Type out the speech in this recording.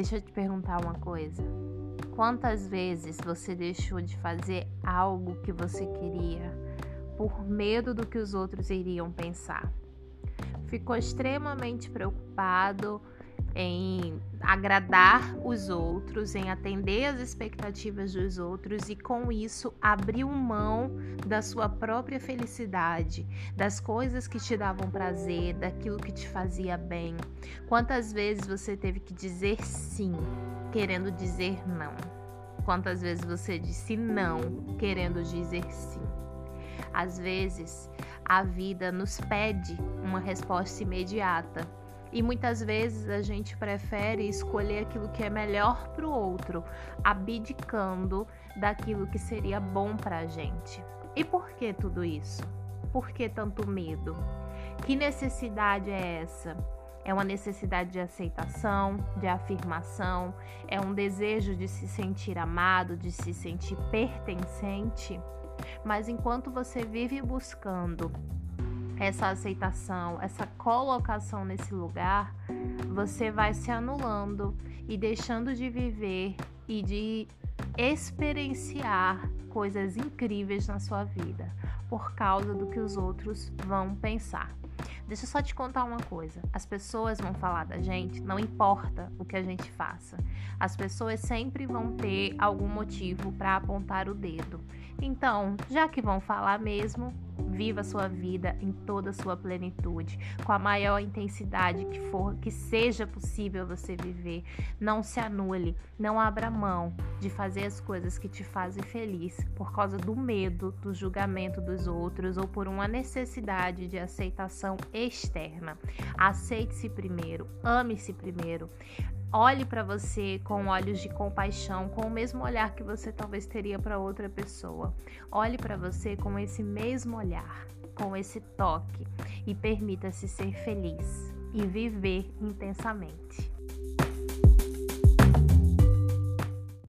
Deixa eu te perguntar uma coisa. Quantas vezes você deixou de fazer algo que você queria por medo do que os outros iriam pensar? Ficou extremamente preocupado em agradar os outros, em atender às expectativas dos outros e com isso abriu mão da sua própria felicidade, das coisas que te davam prazer, daquilo que te fazia bem. Quantas vezes você teve que dizer sim, querendo dizer não? Quantas vezes você disse não, querendo dizer sim? Às vezes, a vida nos pede uma resposta imediata e muitas vezes a gente prefere escolher aquilo que é melhor para o outro, abdicando daquilo que seria bom para a gente. E por que tudo isso? Por que tanto medo? Que necessidade é essa? É uma necessidade de aceitação, de afirmação, é um desejo de se sentir amado, de se sentir pertencente. Mas enquanto você vive buscando essa aceitação, essa colocação nesse lugar, você vai se anulando e deixando de viver e de experienciar coisas incríveis na sua vida por causa do que os outros vão pensar. Deixa eu só te contar uma coisa: as pessoas vão falar da gente, não importa o que a gente faça. As pessoas sempre vão ter algum motivo para apontar o dedo. Então, já que vão falar mesmo, Viva a sua vida em toda a sua plenitude, com a maior intensidade que for, que seja possível você viver. Não se anule, não abra mão de fazer as coisas que te fazem feliz por causa do medo do julgamento dos outros ou por uma necessidade de aceitação externa. Aceite-se primeiro, ame-se primeiro. Olhe para você com olhos de compaixão, com o mesmo olhar que você talvez teria para outra pessoa. Olhe para você com esse mesmo olhar, com esse toque e permita-se ser feliz e viver intensamente.